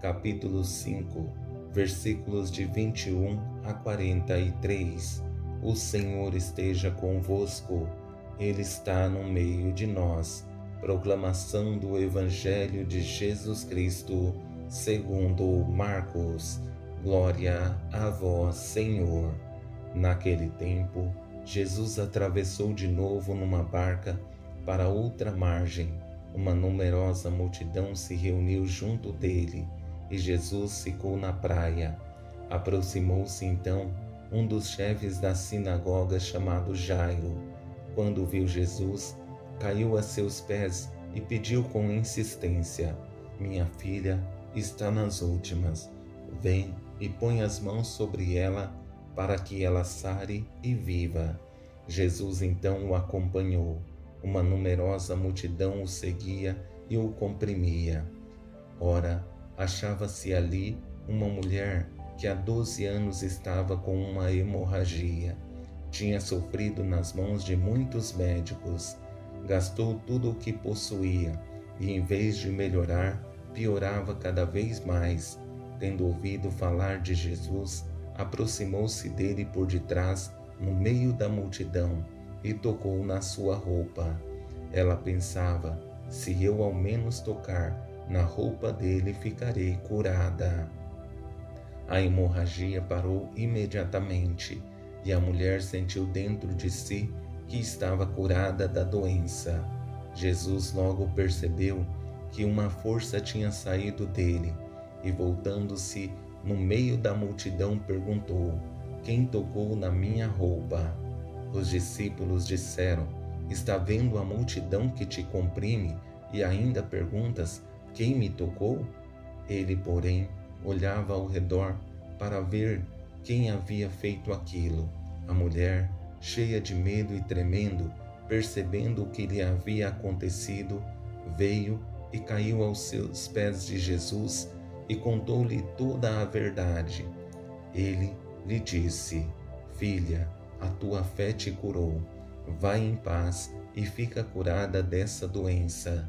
capítulo 5, versículos de 21 a 43. O Senhor esteja convosco, Ele está no meio de nós. Proclamação do Evangelho de Jesus Cristo, segundo Marcos. Glória a vós, Senhor. Naquele tempo, Jesus atravessou de novo numa barca para outra margem. Uma numerosa multidão se reuniu junto dele e Jesus ficou na praia. Aproximou-se então um dos chefes da sinagoga chamado Jairo. Quando viu Jesus, caiu a seus pés e pediu com insistência: Minha filha está nas últimas. Vem e põe as mãos sobre ela para que ela sare e viva. Jesus então o acompanhou. Uma numerosa multidão o seguia e o comprimia. Ora, achava-se ali uma mulher que há doze anos estava com uma hemorragia. Tinha sofrido nas mãos de muitos médicos, gastou tudo o que possuía e, em vez de melhorar, piorava cada vez mais. Tendo ouvido falar de Jesus, aproximou-se dele por detrás, no meio da multidão, e tocou na sua roupa. Ela pensava: se eu ao menos tocar na roupa dele ficarei curada. A hemorragia parou imediatamente e a mulher sentiu dentro de si que estava curada da doença. Jesus logo percebeu que uma força tinha saído dele e, voltando-se no meio da multidão, perguntou: Quem tocou na minha roupa? Os discípulos disseram: Está vendo a multidão que te comprime e ainda perguntas: quem me tocou? Ele, porém, olhava ao redor para ver quem havia feito aquilo. A mulher, cheia de medo e tremendo, percebendo o que lhe havia acontecido, veio e caiu aos seus pés de Jesus e contou-lhe toda a verdade. Ele lhe disse: Filha, a tua fé te curou. Vai em paz e fica curada dessa doença.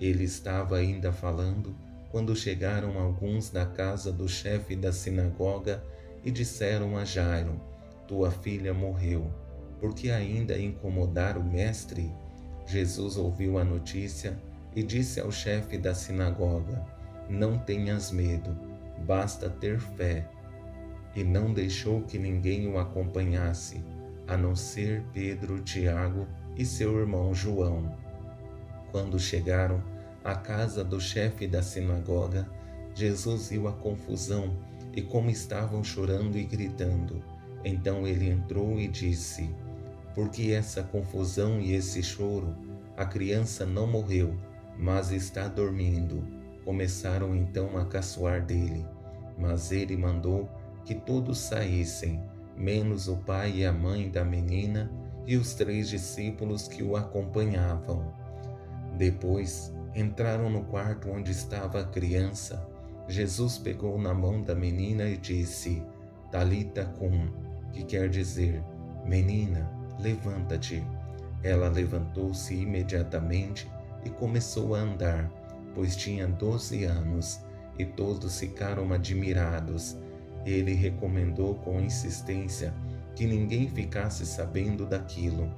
Ele estava ainda falando quando chegaram alguns da casa do chefe da sinagoga e disseram a Jairo: Tua filha morreu, porque ainda incomodar o mestre? Jesus ouviu a notícia e disse ao chefe da sinagoga: Não tenhas medo, basta ter fé. E não deixou que ninguém o acompanhasse, a não ser Pedro, Tiago e seu irmão João. Quando chegaram à casa do chefe da sinagoga, Jesus viu a confusão e como estavam chorando e gritando. Então ele entrou e disse: Por que essa confusão e esse choro? A criança não morreu, mas está dormindo. Começaram então a caçoar dele, mas ele mandou que todos saíssem, menos o pai e a mãe da menina e os três discípulos que o acompanhavam. Depois entraram no quarto onde estava a criança. Jesus pegou na mão da menina e disse: Talita cum, que quer dizer: Menina, levanta-te. Ela levantou-se imediatamente e começou a andar, pois tinha doze anos, e todos ficaram admirados. Ele recomendou com insistência que ninguém ficasse sabendo daquilo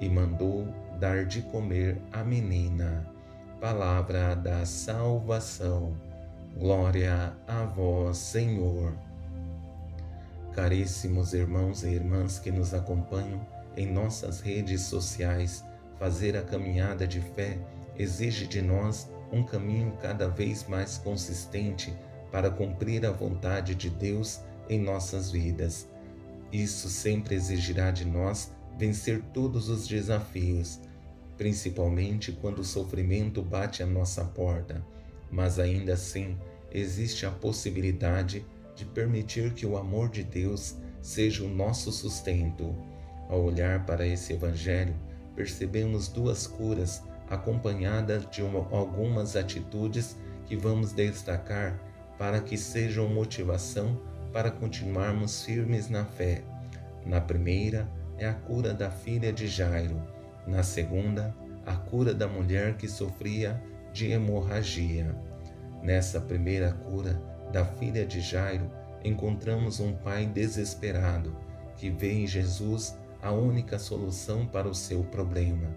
e mandou dar de comer à menina. Palavra da salvação. Glória a vós, Senhor. Caríssimos irmãos e irmãs que nos acompanham em nossas redes sociais, fazer a caminhada de fé exige de nós um caminho cada vez mais consistente para cumprir a vontade de Deus em nossas vidas. Isso sempre exigirá de nós vencer todos os desafios, principalmente quando o sofrimento bate à nossa porta, mas ainda assim existe a possibilidade de permitir que o amor de Deus seja o nosso sustento. Ao olhar para esse Evangelho, percebemos duas curas acompanhadas de uma, algumas atitudes que vamos destacar para que sejam motivação para continuarmos firmes na fé. Na primeira é a cura da filha de Jairo, na segunda, a cura da mulher que sofria de hemorragia. Nessa primeira cura da filha de Jairo, encontramos um pai desesperado que vê em Jesus a única solução para o seu problema.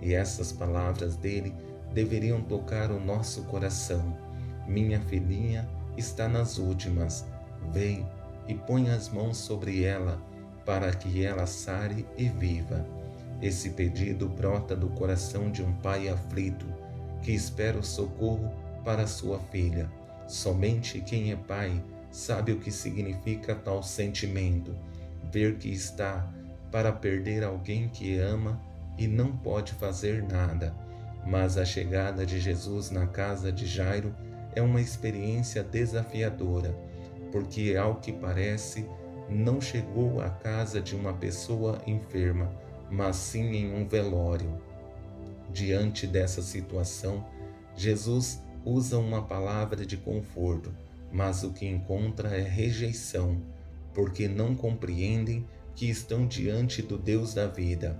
E essas palavras dele deveriam tocar o nosso coração. Minha filhinha está nas últimas. Vem e põe as mãos sobre ela, para que ela sare e viva. Esse pedido brota do coração de um pai aflito, que espera o socorro para sua filha. Somente quem é pai sabe o que significa tal sentimento, ver que está para perder alguém que ama e não pode fazer nada. Mas a chegada de Jesus na casa de Jairo é uma experiência desafiadora, porque, ao que parece, não chegou à casa de uma pessoa enferma, mas sim em um velório. Diante dessa situação, Jesus usa uma palavra de conforto, mas o que encontra é rejeição, porque não compreendem que estão diante do Deus da vida.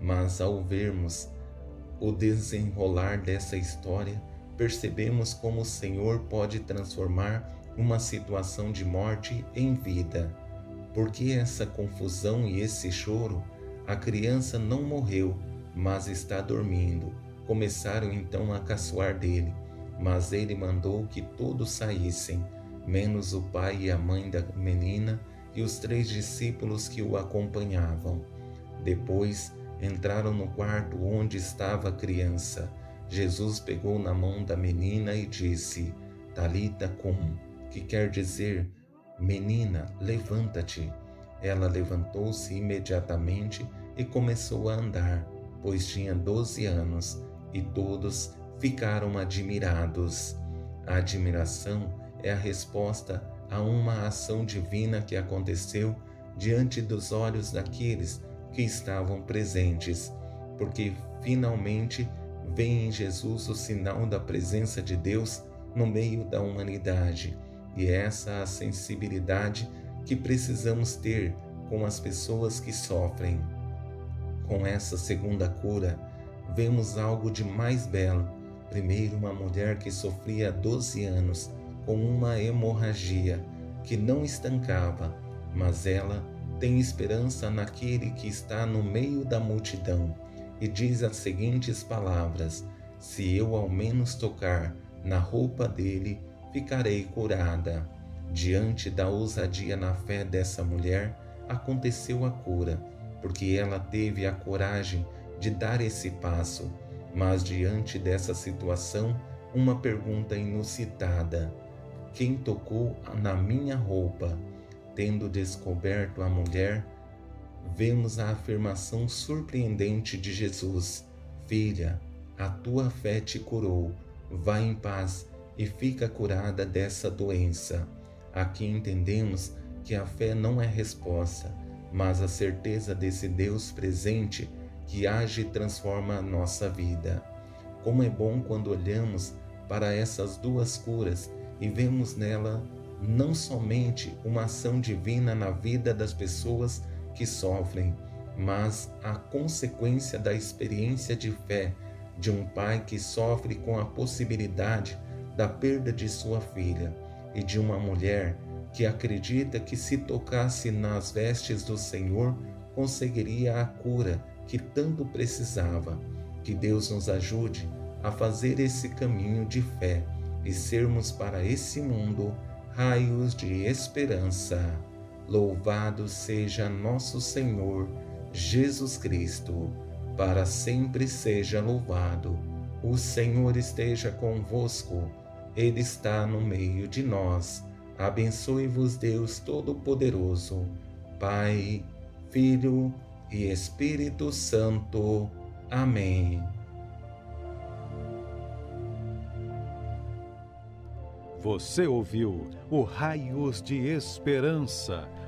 Mas ao vermos o desenrolar dessa história, percebemos como o Senhor pode transformar uma situação de morte em vida. Porque essa confusão e esse choro, a criança não morreu, mas está dormindo. Começaram então a caçoar dele, mas ele mandou que todos saíssem, menos o pai e a mãe da menina e os três discípulos que o acompanhavam. Depois entraram no quarto onde estava a criança Jesus pegou na mão da menina e disse: Talita cum, que quer dizer: Menina, levanta-te. Ela levantou-se imediatamente e começou a andar, pois tinha doze anos, e todos ficaram admirados. A admiração é a resposta a uma ação divina que aconteceu diante dos olhos daqueles que estavam presentes, porque finalmente vem em Jesus o sinal da presença de Deus no meio da humanidade. E essa a sensibilidade que precisamos ter com as pessoas que sofrem. Com essa segunda cura, vemos algo de mais belo. Primeiro, uma mulher que sofria 12 anos com uma hemorragia que não estancava, mas ela tem esperança naquele que está no meio da multidão e diz as seguintes palavras: Se eu ao menos tocar na roupa dele, ficarei curada. Diante da ousadia na fé dessa mulher, aconteceu a cura, porque ela teve a coragem de dar esse passo. Mas diante dessa situação, uma pergunta inusitada: Quem tocou na minha roupa? Tendo descoberto a mulher, vemos a afirmação surpreendente de Jesus: Filha, a tua fé te curou. Vá em paz e fica curada dessa doença. Aqui entendemos que a fé não é resposta, mas a certeza desse Deus presente que age e transforma a nossa vida. Como é bom quando olhamos para essas duas curas e vemos nela não somente uma ação divina na vida das pessoas que sofrem, mas a consequência da experiência de fé de um pai que sofre com a possibilidade da perda de sua filha e de uma mulher que acredita que se tocasse nas vestes do Senhor conseguiria a cura que tanto precisava. Que Deus nos ajude a fazer esse caminho de fé e sermos para esse mundo raios de esperança. Louvado seja nosso Senhor Jesus Cristo, para sempre seja louvado. O Senhor esteja convosco, Ele está no meio de nós. Abençoe-vos, Deus Todo-Poderoso, Pai, Filho e Espírito Santo. Amém. Você ouviu o Raios de Esperança,